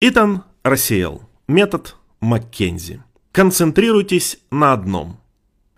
Итан рассеял. Метод Маккензи. Концентрируйтесь на одном.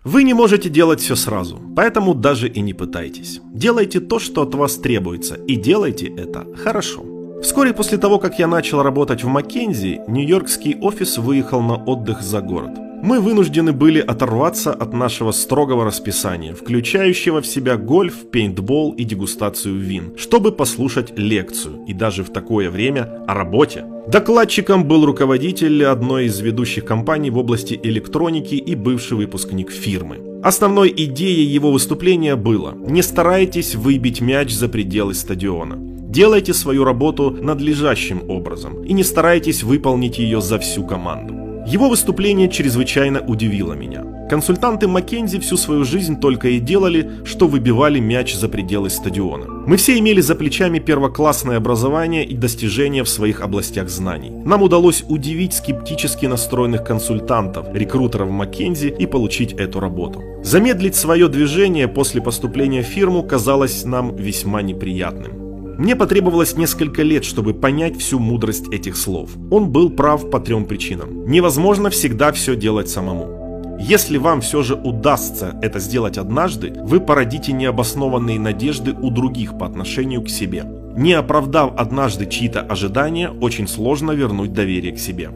Вы не можете делать все сразу, поэтому даже и не пытайтесь. Делайте то, что от вас требуется, и делайте это хорошо. Вскоре после того, как я начал работать в Маккензи, нью-йоркский офис выехал на отдых за город. Мы вынуждены были оторваться от нашего строгого расписания, включающего в себя гольф, пейнтбол и дегустацию вин, чтобы послушать лекцию, и даже в такое время о работе. Докладчиком был руководитель одной из ведущих компаний в области электроники и бывший выпускник фирмы. Основной идеей его выступления было «Не старайтесь выбить мяч за пределы стадиона». Делайте свою работу надлежащим образом и не старайтесь выполнить ее за всю команду. Его выступление чрезвычайно удивило меня. Консультанты Маккензи всю свою жизнь только и делали, что выбивали мяч за пределы стадиона. Мы все имели за плечами первоклассное образование и достижения в своих областях знаний. Нам удалось удивить скептически настроенных консультантов, рекрутеров Маккензи и получить эту работу. Замедлить свое движение после поступления в фирму казалось нам весьма неприятным. Мне потребовалось несколько лет, чтобы понять всю мудрость этих слов. Он был прав по трем причинам. Невозможно всегда все делать самому. Если вам все же удастся это сделать однажды, вы породите необоснованные надежды у других по отношению к себе. Не оправдав однажды чьи-то ожидания, очень сложно вернуть доверие к себе.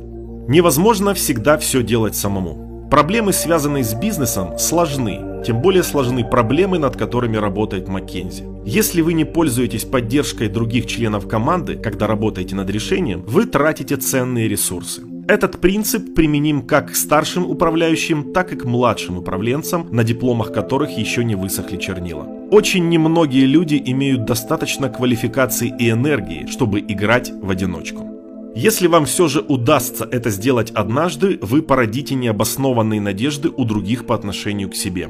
Невозможно всегда все делать самому. Проблемы, связанные с бизнесом, сложны, тем более сложны проблемы, над которыми работает Маккензи. Если вы не пользуетесь поддержкой других членов команды, когда работаете над решением, вы тратите ценные ресурсы. Этот принцип применим как к старшим управляющим, так и к младшим управленцам, на дипломах которых еще не высохли чернила. Очень немногие люди имеют достаточно квалификации и энергии, чтобы играть в одиночку. Если вам все же удастся это сделать однажды, вы породите необоснованные надежды у других по отношению к себе.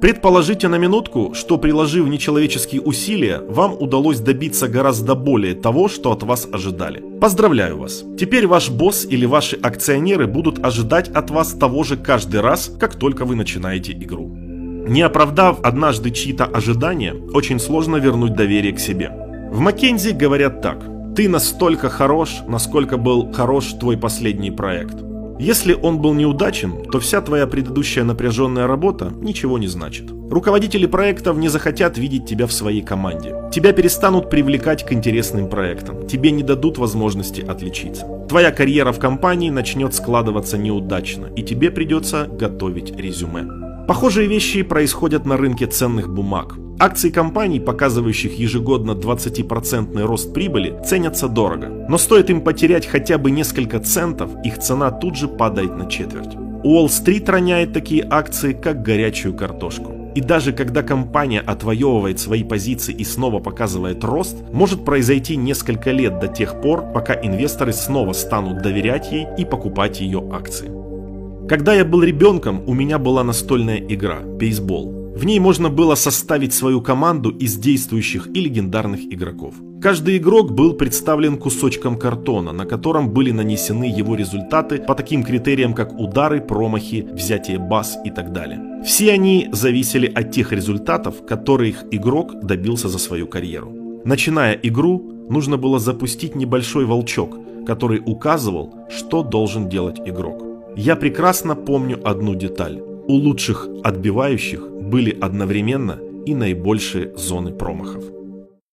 Предположите на минутку, что приложив нечеловеческие усилия, вам удалось добиться гораздо более того, что от вас ожидали. Поздравляю вас! Теперь ваш босс или ваши акционеры будут ожидать от вас того же каждый раз, как только вы начинаете игру. Не оправдав однажды чьи-то ожидания, очень сложно вернуть доверие к себе. В Маккензи говорят так. Ты настолько хорош, насколько был хорош твой последний проект. Если он был неудачен, то вся твоя предыдущая напряженная работа ничего не значит. Руководители проектов не захотят видеть тебя в своей команде. Тебя перестанут привлекать к интересным проектам. Тебе не дадут возможности отличиться. Твоя карьера в компании начнет складываться неудачно, и тебе придется готовить резюме. Похожие вещи происходят на рынке ценных бумаг. Акции компаний, показывающих ежегодно 20% рост прибыли, ценятся дорого. Но стоит им потерять хотя бы несколько центов, их цена тут же падает на четверть. Уолл-стрит роняет такие акции, как горячую картошку. И даже когда компания отвоевывает свои позиции и снова показывает рост, может произойти несколько лет до тех пор, пока инвесторы снова станут доверять ей и покупать ее акции. Когда я был ребенком, у меня была настольная игра – бейсбол. В ней можно было составить свою команду из действующих и легендарных игроков. Каждый игрок был представлен кусочком картона, на котором были нанесены его результаты по таким критериям, как удары, промахи, взятие баз и так далее. Все они зависели от тех результатов, которых игрок добился за свою карьеру. Начиная игру, нужно было запустить небольшой волчок, который указывал, что должен делать игрок. Я прекрасно помню одну деталь. У лучших отбивающих были одновременно и наибольшие зоны промахов.